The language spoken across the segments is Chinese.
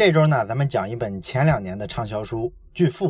这周呢，咱们讲一本前两年的畅销书《巨富》。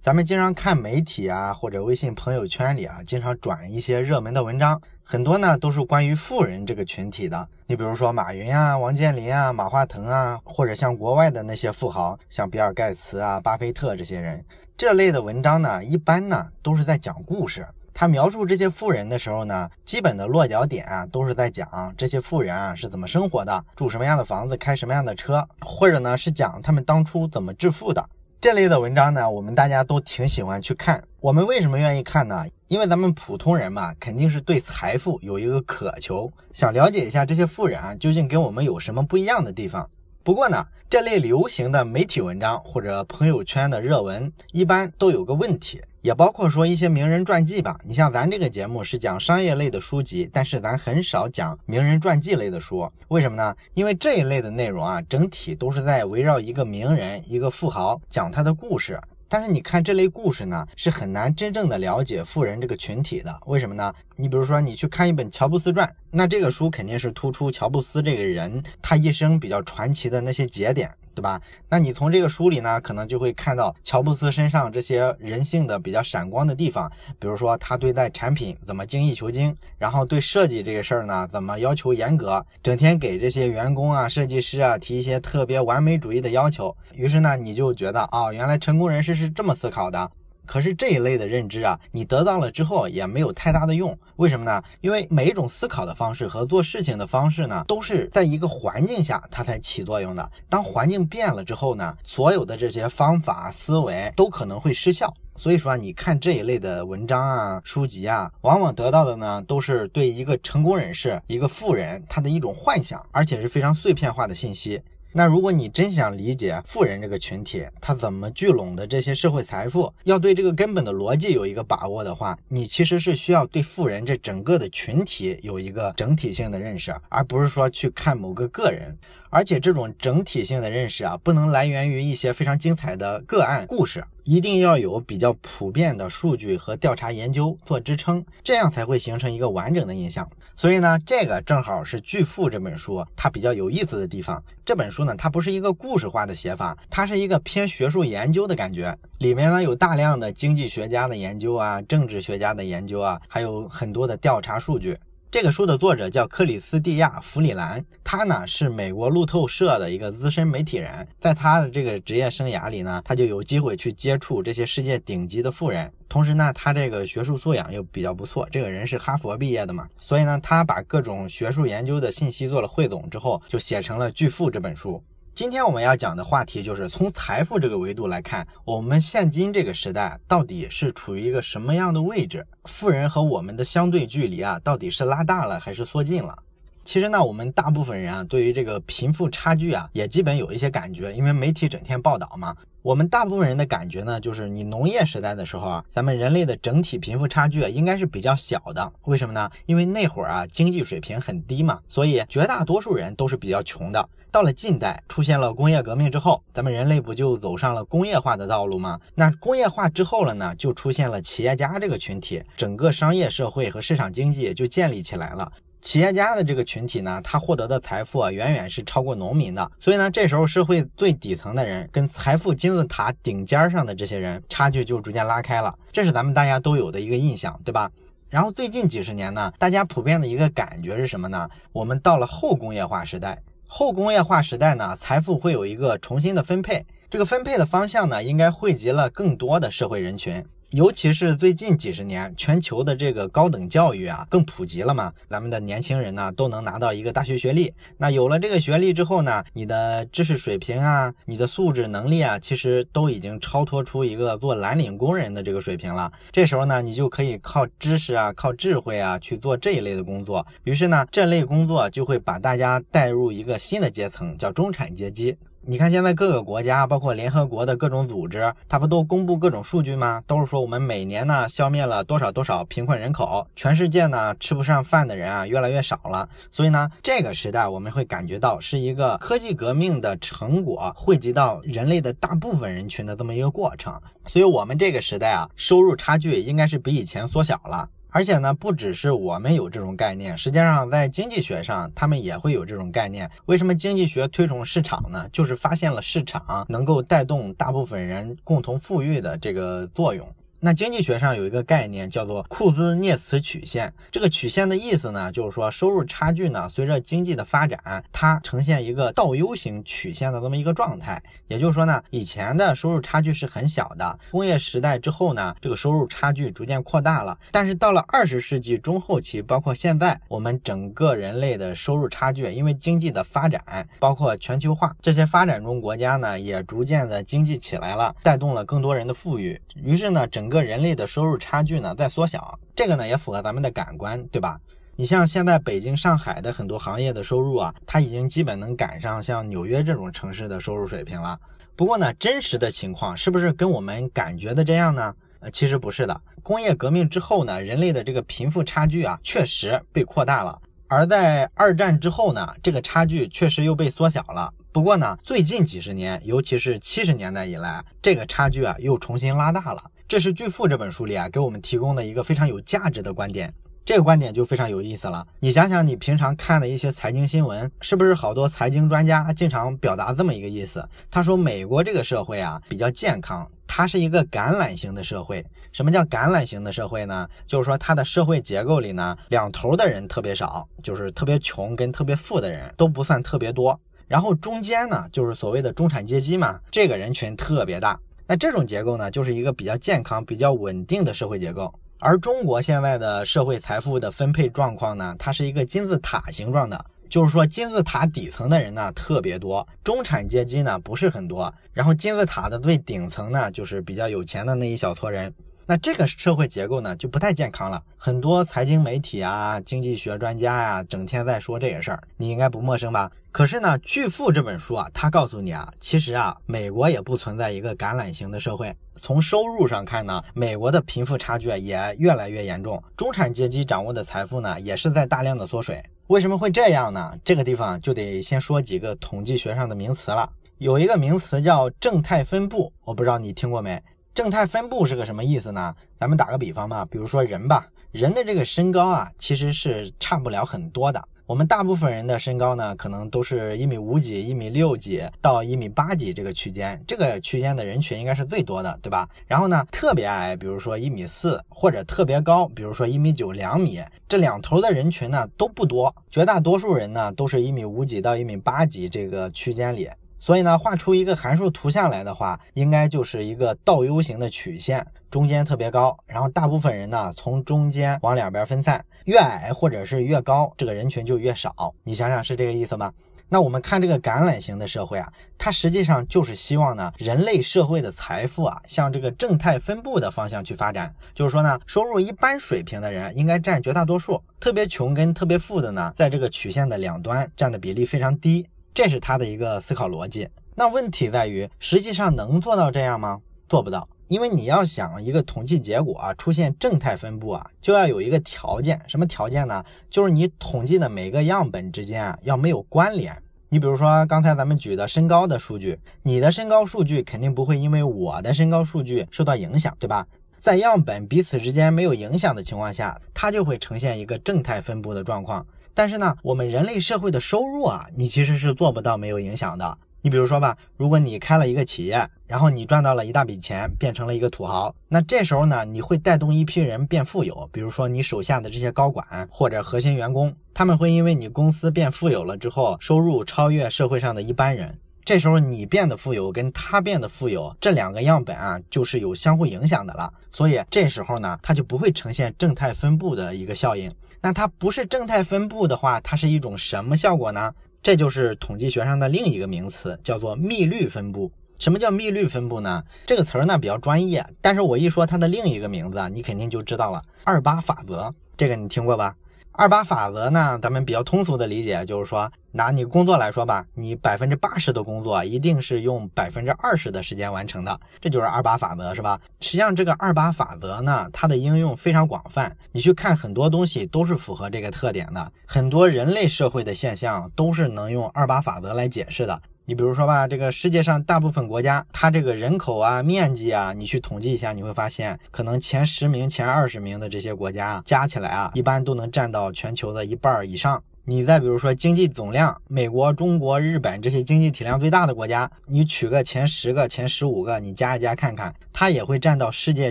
咱们经常看媒体啊，或者微信朋友圈里啊，经常转一些热门的文章，很多呢都是关于富人这个群体的。你比如说马云啊、王健林啊、马化腾啊，或者像国外的那些富豪，像比尔盖茨啊、巴菲特这些人，这类的文章呢，一般呢都是在讲故事。他描述这些富人的时候呢，基本的落脚点啊，都是在讲这些富人啊是怎么生活的，住什么样的房子，开什么样的车，或者呢是讲他们当初怎么致富的。这类的文章呢，我们大家都挺喜欢去看。我们为什么愿意看呢？因为咱们普通人嘛，肯定是对财富有一个渴求，想了解一下这些富人啊究竟跟我们有什么不一样的地方。不过呢，这类流行的媒体文章或者朋友圈的热文，一般都有个问题。也包括说一些名人传记吧，你像咱这个节目是讲商业类的书籍，但是咱很少讲名人传记类的书，为什么呢？因为这一类的内容啊，整体都是在围绕一个名人、一个富豪讲他的故事。但是你看这类故事呢，是很难真正的了解富人这个群体的。为什么呢？你比如说你去看一本乔布斯传，那这个书肯定是突出乔布斯这个人他一生比较传奇的那些节点。对吧？那你从这个书里呢，可能就会看到乔布斯身上这些人性的比较闪光的地方，比如说他对待产品怎么精益求精，然后对设计这个事儿呢，怎么要求严格，整天给这些员工啊、设计师啊提一些特别完美主义的要求。于是呢，你就觉得啊，原来成功人士是这么思考的。可是这一类的认知啊，你得到了之后也没有太大的用，为什么呢？因为每一种思考的方式和做事情的方式呢，都是在一个环境下它才起作用的。当环境变了之后呢，所有的这些方法思维都可能会失效。所以说啊，你看这一类的文章啊、书籍啊，往往得到的呢，都是对一个成功人士、一个富人他的一种幻想，而且是非常碎片化的信息。那如果你真想理解富人这个群体，他怎么聚拢的这些社会财富，要对这个根本的逻辑有一个把握的话，你其实是需要对富人这整个的群体有一个整体性的认识，而不是说去看某个个人。而且这种整体性的认识啊，不能来源于一些非常精彩的个案故事，一定要有比较普遍的数据和调查研究做支撑，这样才会形成一个完整的印象。所以呢，这个正好是《巨富》这本书它比较有意思的地方。这本书呢，它不是一个故事化的写法，它是一个偏学术研究的感觉，里面呢有大量的经济学家的研究啊，政治学家的研究啊，还有很多的调查数据。这个书的作者叫克里斯蒂亚·弗里兰，他呢是美国路透社的一个资深媒体人，在他的这个职业生涯里呢，他就有机会去接触这些世界顶级的富人，同时呢，他这个学术素养又比较不错，这个人是哈佛毕业的嘛，所以呢，他把各种学术研究的信息做了汇总之后，就写成了《巨富》这本书。今天我们要讲的话题就是从财富这个维度来看，我们现今这个时代到底是处于一个什么样的位置？富人和我们的相对距离啊，到底是拉大了还是缩近了？其实呢，我们大部分人啊，对于这个贫富差距啊，也基本有一些感觉，因为媒体整天报道嘛。我们大部分人的感觉呢，就是你农业时代的时候啊，咱们人类的整体贫富差距啊，应该是比较小的。为什么呢？因为那会儿啊，经济水平很低嘛，所以绝大多数人都是比较穷的。到了近代，出现了工业革命之后，咱们人类不就走上了工业化的道路吗？那工业化之后了呢，就出现了企业家这个群体，整个商业社会和市场经济就建立起来了。企业家的这个群体呢，他获得的财富啊，远远是超过农民的。所以呢，这时候社会最底层的人跟财富金字塔顶尖上的这些人差距就逐渐拉开了，这是咱们大家都有的一个印象，对吧？然后最近几十年呢，大家普遍的一个感觉是什么呢？我们到了后工业化时代，后工业化时代呢，财富会有一个重新的分配，这个分配的方向呢，应该惠及了更多的社会人群。尤其是最近几十年，全球的这个高等教育啊更普及了嘛，咱们的年轻人呢都能拿到一个大学学历。那有了这个学历之后呢，你的知识水平啊，你的素质能力啊，其实都已经超脱出一个做蓝领工人的这个水平了。这时候呢，你就可以靠知识啊，靠智慧啊去做这一类的工作。于是呢，这类工作就会把大家带入一个新的阶层，叫中产阶级。你看，现在各个国家，包括联合国的各种组织，它不都公布各种数据吗？都是说我们每年呢消灭了多少多少贫困人口，全世界呢吃不上饭的人啊越来越少了。所以呢，这个时代我们会感觉到是一个科技革命的成果汇集到人类的大部分人群的这么一个过程。所以，我们这个时代啊，收入差距应该是比以前缩小了。而且呢，不只是我们有这种概念，实际上在经济学上，他们也会有这种概念。为什么经济学推崇市场呢？就是发现了市场能够带动大部分人共同富裕的这个作用。那经济学上有一个概念叫做库兹涅茨曲线，这个曲线的意思呢，就是说收入差距呢，随着经济的发展，它呈现一个倒 U 型曲线的这么一个状态。也就是说呢，以前的收入差距是很小的，工业时代之后呢，这个收入差距逐渐扩大了。但是到了二十世纪中后期，包括现在，我们整个人类的收入差距，因为经济的发展，包括全球化，这些发展中国家呢，也逐渐的经济起来了，带动了更多人的富裕。于是呢，整个个人类的收入差距呢在缩小，这个呢也符合咱们的感官，对吧？你像现在北京、上海的很多行业的收入啊，它已经基本能赶上像纽约这种城市的收入水平了。不过呢，真实的情况是不是跟我们感觉的这样呢？呃，其实不是的。工业革命之后呢，人类的这个贫富差距啊，确实被扩大了。而在二战之后呢，这个差距确实又被缩小了。不过呢，最近几十年，尤其是七十年代以来，这个差距啊又重新拉大了。这是《巨富》这本书里啊给我们提供的一个非常有价值的观点。这个观点就非常有意思了。你想想，你平常看的一些财经新闻，是不是好多财经专家经常表达这么一个意思？他说，美国这个社会啊比较健康，它是一个橄榄型的社会。什么叫橄榄型的社会呢？就是说它的社会结构里呢，两头的人特别少，就是特别穷跟特别富的人都不算特别多。然后中间呢，就是所谓的中产阶级嘛，这个人群特别大。那这种结构呢，就是一个比较健康、比较稳定的社会结构。而中国现在的社会财富的分配状况呢，它是一个金字塔形状的，就是说金字塔底层的人呢特别多，中产阶级呢不是很多，然后金字塔的最顶层呢就是比较有钱的那一小撮人。那这个社会结构呢就不太健康了，很多财经媒体啊、经济学专家呀，整天在说这个事儿，你应该不陌生吧？可是呢，《巨富》这本书啊，它告诉你啊，其实啊，美国也不存在一个橄榄型的社会。从收入上看呢，美国的贫富差距也越来越严重，中产阶级掌握的财富呢，也是在大量的缩水。为什么会这样呢？这个地方就得先说几个统计学上的名词了。有一个名词叫正态分布，我不知道你听过没？正态分布是个什么意思呢？咱们打个比方嘛，比如说人吧，人的这个身高啊，其实是差不了很多的。我们大部分人的身高呢，可能都是一米五几、一米六几到一米八几这个区间，这个区间的人群应该是最多的，对吧？然后呢，特别矮，比如说一米四，或者特别高，比如说一米九、两米，这两头的人群呢都不多，绝大多数人呢都是一米五几到一米八几这个区间里。所以呢，画出一个函数图像来的话，应该就是一个倒 U 型的曲线，中间特别高，然后大部分人呢从中间往两边分散，越矮或者是越高，这个人群就越少。你想想是这个意思吗？那我们看这个橄榄型的社会啊，它实际上就是希望呢，人类社会的财富啊向这个正态分布的方向去发展。就是说呢，收入一般水平的人应该占绝大多数，特别穷跟特别富的呢，在这个曲线的两端占的比例非常低。这是他的一个思考逻辑。那问题在于，实际上能做到这样吗？做不到，因为你要想一个统计结果啊出现正态分布啊，就要有一个条件，什么条件呢？就是你统计的每个样本之间啊要没有关联。你比如说刚才咱们举的身高的数据，你的身高数据肯定不会因为我的身高数据受到影响，对吧？在样本彼此之间没有影响的情况下，它就会呈现一个正态分布的状况。但是呢，我们人类社会的收入啊，你其实是做不到没有影响的。你比如说吧，如果你开了一个企业，然后你赚到了一大笔钱，变成了一个土豪，那这时候呢，你会带动一批人变富有。比如说你手下的这些高管或者核心员工，他们会因为你公司变富有了之后，收入超越社会上的一般人。这时候你变得富有，跟他变得富有，这两个样本啊，就是有相互影响的了。所以这时候呢，它就不会呈现正态分布的一个效应。那它不是正态分布的话，它是一种什么效果呢？这就是统计学上的另一个名词，叫做密律分布。什么叫密律分布呢？这个词儿呢比较专业，但是我一说它的另一个名字啊，你肯定就知道了。二八法则，这个你听过吧？二八法则呢？咱们比较通俗的理解就是说，拿你工作来说吧，你百分之八十的工作一定是用百分之二十的时间完成的，这就是二八法则，是吧？实际上，这个二八法则呢，它的应用非常广泛，你去看很多东西都是符合这个特点的，很多人类社会的现象都是能用二八法则来解释的。你比如说吧，这个世界上大部分国家，它这个人口啊、面积啊，你去统计一下，你会发现，可能前十名、前二十名的这些国家啊，加起来啊，一般都能占到全球的一半以上。你再比如说经济总量，美国、中国、日本这些经济体量最大的国家，你取个前十个、前十五个，你加一加看看，它也会占到世界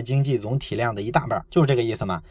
经济总体量的一大半，就是这个意思嘛。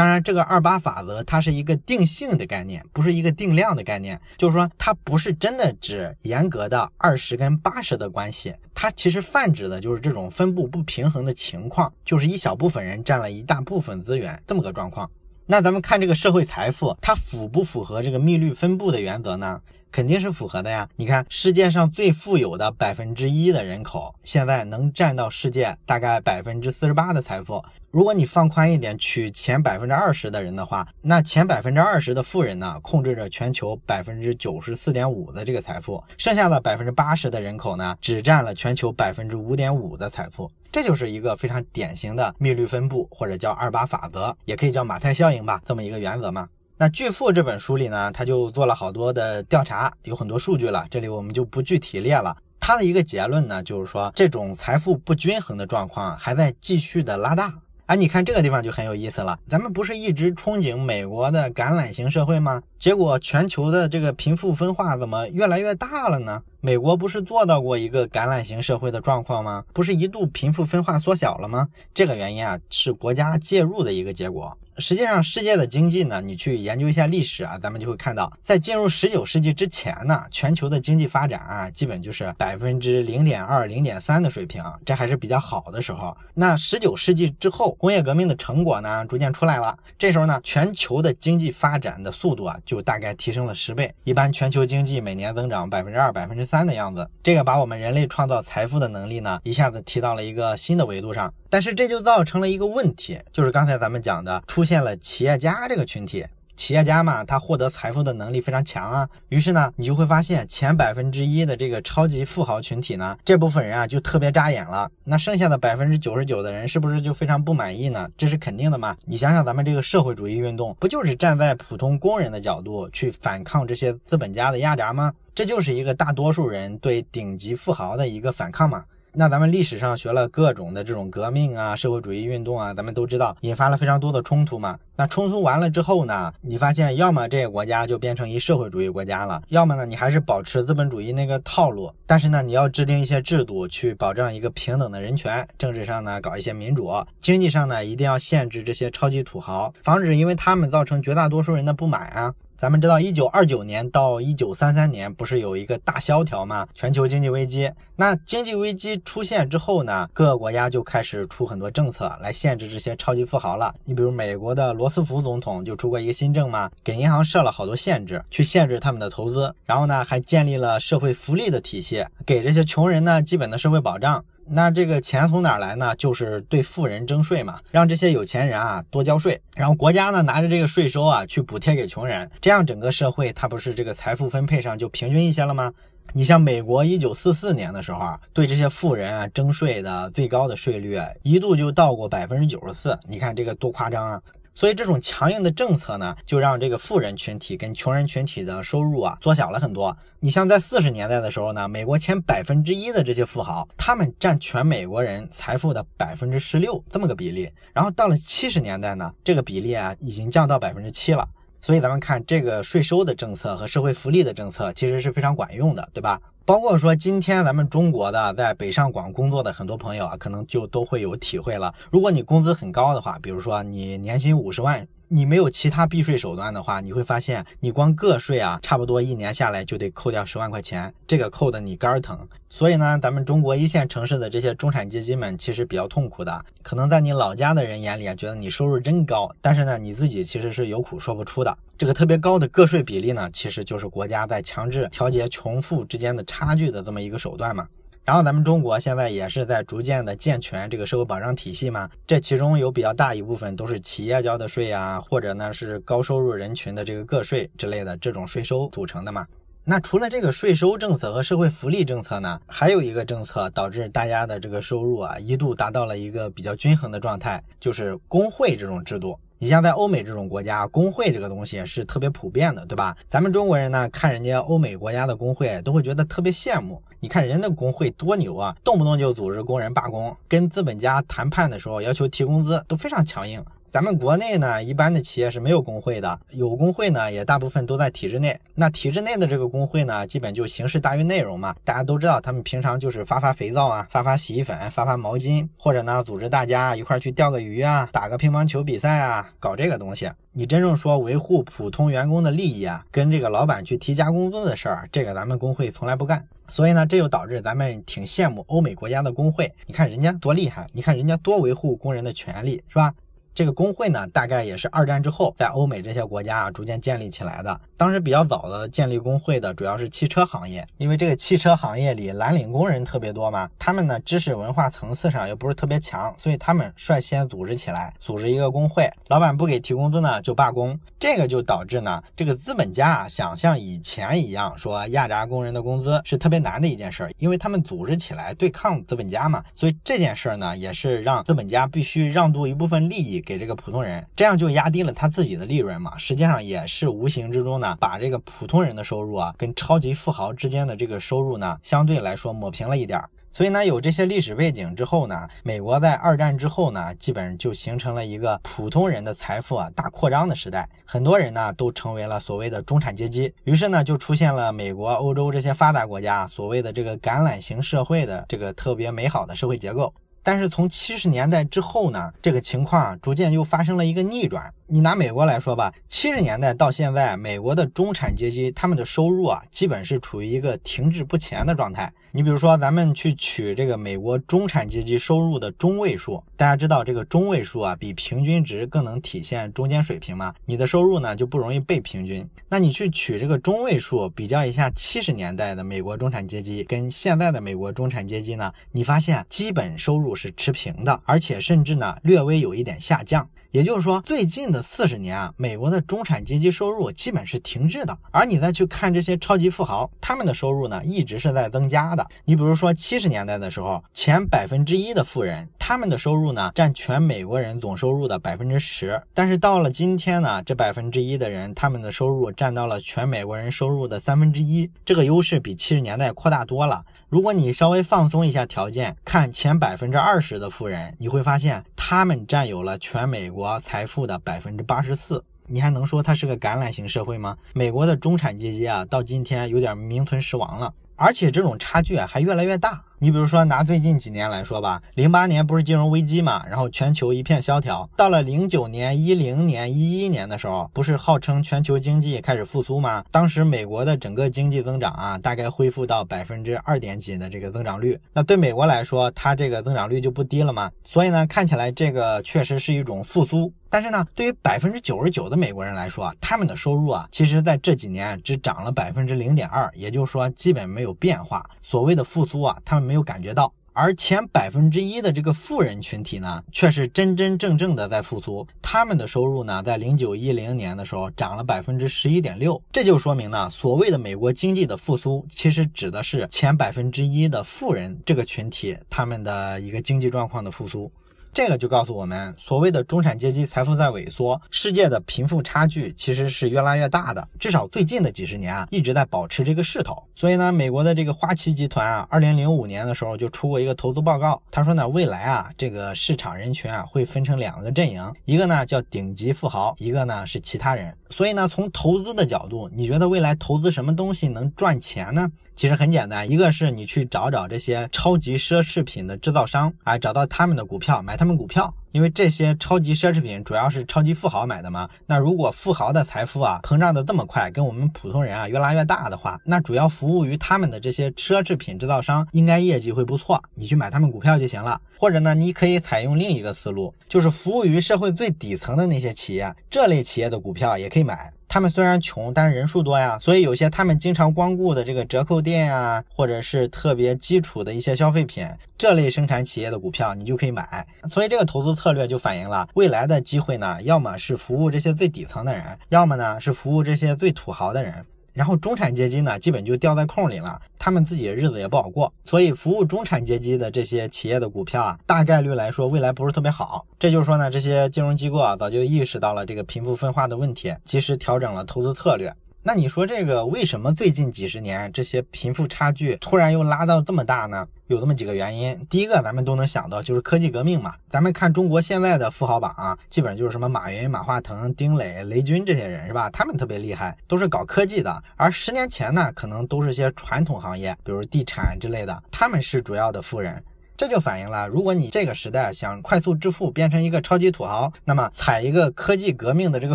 当然，这个二八法则它是一个定性的概念，不是一个定量的概念。就是说，它不是真的指严格的二十跟八十的关系，它其实泛指的就是这种分布不平衡的情况，就是一小部分人占了一大部分资源这么个状况。那咱们看这个社会财富，它符不符合这个密律分布的原则呢？肯定是符合的呀！你看，世界上最富有的百分之一的人口，现在能占到世界大概百分之四十八的财富。如果你放宽一点，取前百分之二十的人的话，那前百分之二十的富人呢，控制着全球百分之九十四点五的这个财富，剩下的百分之八十的人口呢，只占了全球百分之五点五的财富。这就是一个非常典型的密律分布，或者叫二八法则，也可以叫马太效应吧，这么一个原则嘛。那《巨富》这本书里呢，他就做了好多的调查，有很多数据了，这里我们就不具体列了。他的一个结论呢，就是说这种财富不均衡的状况还在继续的拉大。啊，你看这个地方就很有意思了。咱们不是一直憧憬美国的橄榄型社会吗？结果全球的这个贫富分化怎么越来越大了呢？美国不是做到过一个橄榄型社会的状况吗？不是一度贫富分化缩小了吗？这个原因啊，是国家介入的一个结果。实际上，世界的经济呢，你去研究一下历史啊，咱们就会看到，在进入十九世纪之前呢，全球的经济发展啊，基本就是百分之零点二、零点三的水平，这还是比较好的时候。那十九世纪之后，工业革命的成果呢，逐渐出来了，这时候呢，全球的经济发展的速度啊，就大概提升了十倍，一般全球经济每年增长百分之二、百分之三的样子。这个把我们人类创造财富的能力呢，一下子提到了一个新的维度上。但是这就造成了一个问题，就是刚才咱们讲的，出现了企业家这个群体。企业家嘛，他获得财富的能力非常强啊。于是呢，你就会发现前百分之一的这个超级富豪群体呢，这部分人啊就特别扎眼了。那剩下的百分之九十九的人，是不是就非常不满意呢？这是肯定的嘛。你想想，咱们这个社会主义运动，不就是站在普通工人的角度去反抗这些资本家的压榨吗？这就是一个大多数人对顶级富豪的一个反抗嘛。那咱们历史上学了各种的这种革命啊，社会主义运动啊，咱们都知道引发了非常多的冲突嘛。那冲突完了之后呢，你发现要么这个国家就变成一社会主义国家了，要么呢你还是保持资本主义那个套路，但是呢你要制定一些制度去保障一个平等的人权，政治上呢搞一些民主，经济上呢一定要限制这些超级土豪，防止因为他们造成绝大多数人的不满啊。咱们知道，一九二九年到一九三三年不是有一个大萧条吗？全球经济危机。那经济危机出现之后呢，各个国家就开始出很多政策来限制这些超级富豪了。你比如美国的罗斯福总统就出过一个新政嘛，给银行设了好多限制，去限制他们的投资。然后呢，还建立了社会福利的体系，给这些穷人呢基本的社会保障。那这个钱从哪来呢？就是对富人征税嘛，让这些有钱人啊多交税，然后国家呢拿着这个税收啊去补贴给穷人，这样整个社会它不是这个财富分配上就平均一些了吗？你像美国一九四四年的时候啊，对这些富人啊征税的最高的税率一度就到过百分之九十四，你看这个多夸张啊！所以这种强硬的政策呢，就让这个富人群体跟穷人群体的收入啊缩小了很多。你像在四十年代的时候呢，美国前百分之一的这些富豪，他们占全美国人财富的百分之十六这么个比例。然后到了七十年代呢，这个比例啊已经降到百分之七了。所以咱们看这个税收的政策和社会福利的政策，其实是非常管用的，对吧？包括说今天咱们中国的在北上广工作的很多朋友啊，可能就都会有体会了。如果你工资很高的话，比如说你年薪五十万。你没有其他避税手段的话，你会发现你光个税啊，差不多一年下来就得扣掉十万块钱，这个扣的你肝疼。所以呢，咱们中国一线城市的这些中产阶级们其实比较痛苦的。可能在你老家的人眼里啊，觉得你收入真高，但是呢，你自己其实是有苦说不出的。这个特别高的个税比例呢，其实就是国家在强制调节穷富之间的差距的这么一个手段嘛。然后咱们中国现在也是在逐渐的健全这个社会保障体系嘛，这其中有比较大一部分都是企业交的税啊，或者呢是高收入人群的这个个税之类的这种税收组成的嘛。那除了这个税收政策和社会福利政策呢，还有一个政策导致大家的这个收入啊一度达到了一个比较均衡的状态，就是工会这种制度。你像在欧美这种国家，工会这个东西是特别普遍的，对吧？咱们中国人呢，看人家欧美国家的工会，都会觉得特别羡慕。你看人的工会多牛啊，动不动就组织工人罢工，跟资本家谈判的时候要求提工资，都非常强硬。咱们国内呢，一般的企业是没有工会的，有工会呢，也大部分都在体制内。那体制内的这个工会呢，基本就形式大于内容嘛。大家都知道，他们平常就是发发肥皂啊，发发洗衣粉，发发毛巾，或者呢，组织大家一块去钓个鱼啊，打个乒乓球比赛啊，搞这个东西。你真正说维护普通员工的利益啊，跟这个老板去提加工资的事儿，这个咱们工会从来不干。所以呢，这就导致咱们挺羡慕欧美国家的工会。你看人家多厉害，你看人家多维护工人的权利，是吧？这个工会呢，大概也是二战之后在欧美这些国家啊逐渐建立起来的。当时比较早的建立工会的主要是汽车行业，因为这个汽车行业里蓝领工人特别多嘛，他们呢知识文化层次上又不是特别强，所以他们率先组织起来，组织一个工会。老板不给提工资呢，就罢工。这个就导致呢，这个资本家啊想像以前一样说压榨工人的工资是特别难的一件事儿，因为他们组织起来对抗资本家嘛，所以这件事儿呢也是让资本家必须让渡一部分利益。给这个普通人，这样就压低了他自己的利润嘛。实际上也是无形之中呢，把这个普通人的收入啊，跟超级富豪之间的这个收入呢，相对来说抹平了一点。所以呢，有这些历史背景之后呢，美国在二战之后呢，基本就形成了一个普通人的财富啊大扩张的时代，很多人呢都成为了所谓的中产阶级。于是呢，就出现了美国、欧洲这些发达国家所谓的这个橄榄型社会的这个特别美好的社会结构。但是从七十年代之后呢，这个情况逐渐又发生了一个逆转。你拿美国来说吧，七十年代到现在，美国的中产阶级他们的收入啊，基本是处于一个停滞不前的状态。你比如说，咱们去取这个美国中产阶级收入的中位数，大家知道这个中位数啊，比平均值更能体现中间水平嘛。你的收入呢就不容易被平均。那你去取这个中位数，比较一下七十年代的美国中产阶级跟现在的美国中产阶级呢，你发现基本收入是持平的，而且甚至呢略微有一点下降。也就是说，最近的四十年啊，美国的中产阶级收入基本是停滞的。而你再去看这些超级富豪，他们的收入呢，一直是在增加的。你比如说，七十年代的时候，前百分之一的富人，他们的收入呢，占全美国人总收入的百分之十。但是到了今天呢，这百分之一的人，他们的收入占到了全美国人收入的三分之一，这个优势比七十年代扩大多了。如果你稍微放松一下条件，看前百分之二十的富人，你会发现他们占有了全美国财富的百分之八十四。你还能说它是个橄榄型社会吗？美国的中产阶级啊，到今天有点名存实亡了。而且这种差距啊还越来越大。你比如说拿最近几年来说吧，零八年不是金融危机嘛，然后全球一片萧条。到了零九年、一零年、一一年的时候，不是号称全球经济开始复苏吗？当时美国的整个经济增长啊，大概恢复到百分之二点几的这个增长率。那对美国来说，它这个增长率就不低了嘛。所以呢，看起来这个确实是一种复苏。但是呢，对于百分之九十九的美国人来说，他们的收入啊，其实在这几年只涨了百分之零点二，也就是说基本没有变化。所谓的复苏啊，他们没有感觉到。而前百分之一的这个富人群体呢，却是真真正正的在复苏。他们的收入呢，在零九一零年的时候涨了百分之十一点六，这就说明呢，所谓的美国经济的复苏，其实指的是前百分之一的富人这个群体他们的一个经济状况的复苏。这个就告诉我们，所谓的中产阶级财富在萎缩，世界的贫富差距其实是越来越大的。至少最近的几十年啊，一直在保持这个势头。所以呢，美国的这个花旗集团啊，二零零五年的时候就出过一个投资报告，他说呢，未来啊，这个市场人群啊会分成两个阵营，一个呢叫顶级富豪，一个呢是其他人。所以呢，从投资的角度，你觉得未来投资什么东西能赚钱呢？其实很简单，一个是你去找找这些超级奢侈品的制造商，啊，找到他们的股票，买他们股票。因为这些超级奢侈品主要是超级富豪买的嘛，那如果富豪的财富啊膨胀的这么快，跟我们普通人啊越拉越大的话，那主要服务于他们的这些奢侈品制造商应该业绩会不错，你去买他们股票就行了。或者呢，你可以采用另一个思路，就是服务于社会最底层的那些企业，这类企业的股票也可以买。他们虽然穷，但是人数多呀，所以有些他们经常光顾的这个折扣店啊，或者是特别基础的一些消费品，这类生产企业的股票你就可以买。所以这个投资策略就反映了未来的机会呢，要么是服务这些最底层的人，要么呢是服务这些最土豪的人。然后中产阶级呢，基本就掉在空里了，他们自己的日子也不好过。所以，服务中产阶级的这些企业的股票啊，大概率来说未来不是特别好。这就是说呢，这些金融机构啊，早就意识到了这个贫富分化的问题，及时调整了投资策略。那你说这个为什么最近几十年这些贫富差距突然又拉到这么大呢？有这么几个原因。第一个，咱们都能想到，就是科技革命嘛。咱们看中国现在的富豪榜啊，基本上就是什么马云、马化腾、丁磊、雷军这些人是吧？他们特别厉害，都是搞科技的。而十年前呢，可能都是些传统行业，比如地产之类的，他们是主要的富人。这就反映了，如果你这个时代想快速致富，变成一个超级土豪，那么踩一个科技革命的这个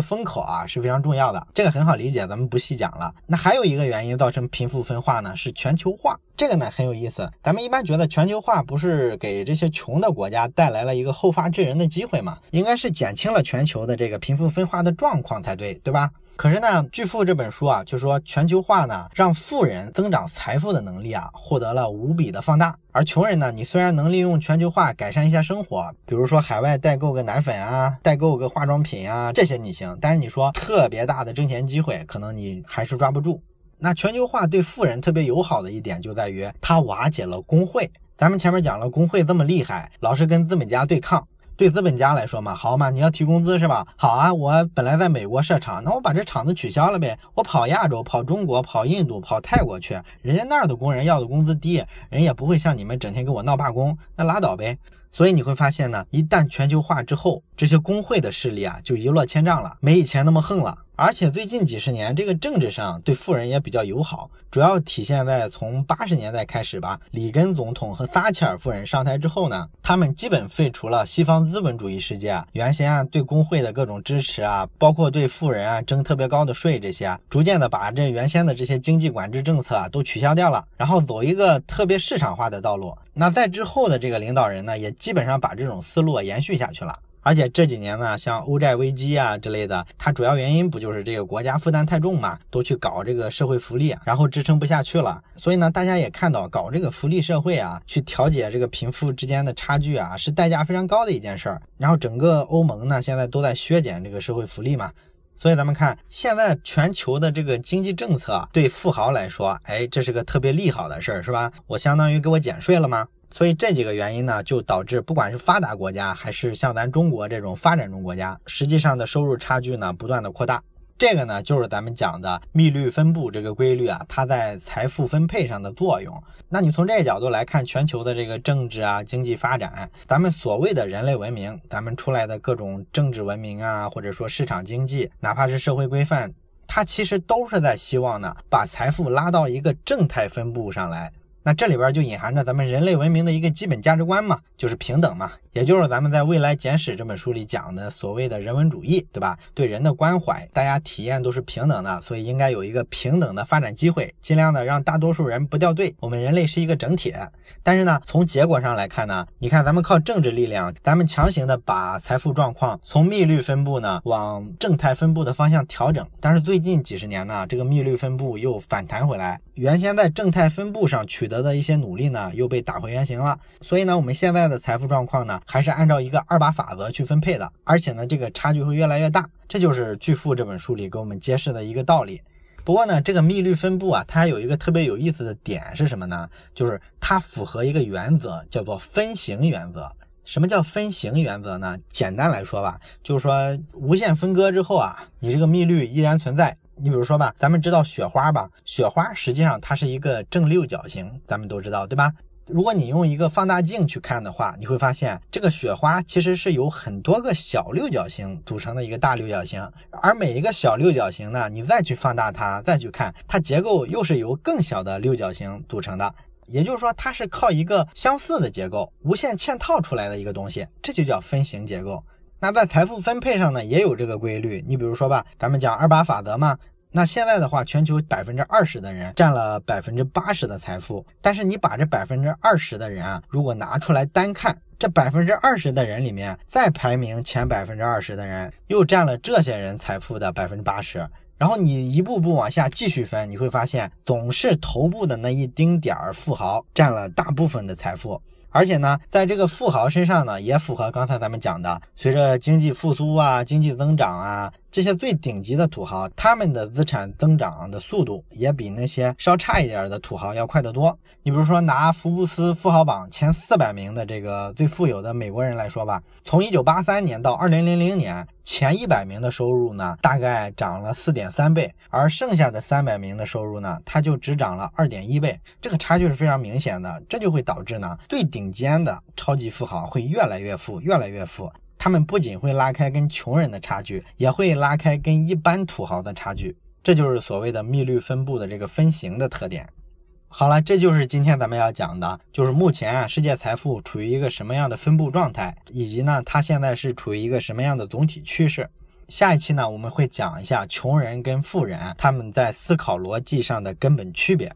风口啊是非常重要的。这个很好理解，咱们不细讲了。那还有一个原因造成贫富分化呢，是全球化。这个呢很有意思。咱们一般觉得全球化不是给这些穷的国家带来了一个后发制人的机会吗？应该是减轻了全球的这个贫富分化的状况才对，对吧？可是呢，《巨富》这本书啊，就说全球化呢，让富人增长财富的能力啊，获得了无比的放大。而穷人呢，你虽然能利用全球化改善一下生活，比如说海外代购个奶粉啊，代购个化妆品啊，这些你行。但是你说特别大的挣钱机会，可能你还是抓不住。那全球化对富人特别友好的一点就在于，它瓦解了工会。咱们前面讲了，工会这么厉害，老是跟资本家对抗。对资本家来说嘛，好嘛，你要提工资是吧？好啊，我本来在美国设厂，那我把这厂子取消了呗，我跑亚洲、跑中国、跑印度、跑泰国去，人家那儿的工人要的工资低，人也不会像你们整天跟我闹罢工，那拉倒呗。所以你会发现呢，一旦全球化之后，这些工会的势力啊就一落千丈了，没以前那么横了。而且最近几十年，这个政治上对富人也比较友好，主要体现在从八十年代开始吧，里根总统和撒切尔夫人上台之后呢，他们基本废除了西方资本主义世界原先啊对工会的各种支持啊，包括对富人啊征特别高的税这些，逐渐的把这原先的这些经济管制政策啊都取消掉了，然后走一个特别市场化的道路。那在之后的这个领导人呢，也基本上把这种思路延续下去了。而且这几年呢，像欧债危机啊之类的，它主要原因不就是这个国家负担太重嘛，都去搞这个社会福利，然后支撑不下去了。所以呢，大家也看到，搞这个福利社会啊，去调节这个贫富之间的差距啊，是代价非常高的一件事儿。然后整个欧盟呢，现在都在削减这个社会福利嘛。所以咱们看，现在全球的这个经济政策对富豪来说，哎，这是个特别利好的事儿，是吧？我相当于给我减税了吗？所以这几个原因呢，就导致不管是发达国家还是像咱中国这种发展中国家，实际上的收入差距呢不断的扩大。这个呢就是咱们讲的密律分布这个规律啊，它在财富分配上的作用。那你从这个角度来看，全球的这个政治啊、经济发展，咱们所谓的人类文明，咱们出来的各种政治文明啊，或者说市场经济，哪怕是社会规范，它其实都是在希望呢，把财富拉到一个正态分布上来。那这里边就隐含着咱们人类文明的一个基本价值观嘛，就是平等嘛，也就是咱们在未来简史这本书里讲的所谓的人文主义，对吧？对人的关怀，大家体验都是平等的，所以应该有一个平等的发展机会，尽量的让大多数人不掉队。我们人类是一个整体，但是呢，从结果上来看呢，你看咱们靠政治力量，咱们强行的把财富状况从密律分布呢往正态分布的方向调整，但是最近几十年呢，这个密律分布又反弹回来，原先在正态分布上取。得的一些努力呢，又被打回原形了。所以呢，我们现在的财富状况呢，还是按照一个二八法则去分配的，而且呢，这个差距会越来越大。这就是《巨富》这本书里给我们揭示的一个道理。不过呢，这个密律分布啊，它还有一个特别有意思的点是什么呢？就是它符合一个原则，叫做分形原则。什么叫分形原则呢？简单来说吧，就是说无限分割之后啊，你这个密律依然存在。你比如说吧，咱们知道雪花吧？雪花实际上它是一个正六角形，咱们都知道，对吧？如果你用一个放大镜去看的话，你会发现这个雪花其实是由很多个小六角形组成的一个大六角形，而每一个小六角形呢，你再去放大它，再去看它结构又是由更小的六角形组成的。也就是说，它是靠一个相似的结构无限嵌套出来的一个东西，这就叫分形结构。那在财富分配上呢，也有这个规律。你比如说吧，咱们讲二八法则嘛。那现在的话，全球百分之二十的人占了百分之八十的财富。但是你把这百分之二十的人啊，如果拿出来单看，这百分之二十的人里面，再排名前百分之二十的人，又占了这些人财富的百分之八十。然后你一步步往下继续分，你会发现，总是头部的那一丁点儿富豪占了大部分的财富。而且呢，在这个富豪身上呢，也符合刚才咱们讲的，随着经济复苏啊、经济增长啊，这些最顶级的土豪，他们的资产增长的速度也比那些稍差一点的土豪要快得多。你比如说拿福布斯富豪榜前四百名的这个最富有的美国人来说吧，从一九八三年到二零零零年，前一百名的收入呢，大概涨了四点三倍，而剩下的三百名的收入呢，它就只涨了二点一倍，这个差距是非常明显的，这就会导致呢，最顶尖的超级富豪会越来越富，越来越富。他们不仅会拉开跟穷人的差距，也会拉开跟一般土豪的差距，这就是所谓的密律分布的这个分型的特点。好了，这就是今天咱们要讲的，就是目前啊世界财富处于一个什么样的分布状态，以及呢它现在是处于一个什么样的总体趋势。下一期呢我们会讲一下穷人跟富人他们在思考逻辑上的根本区别。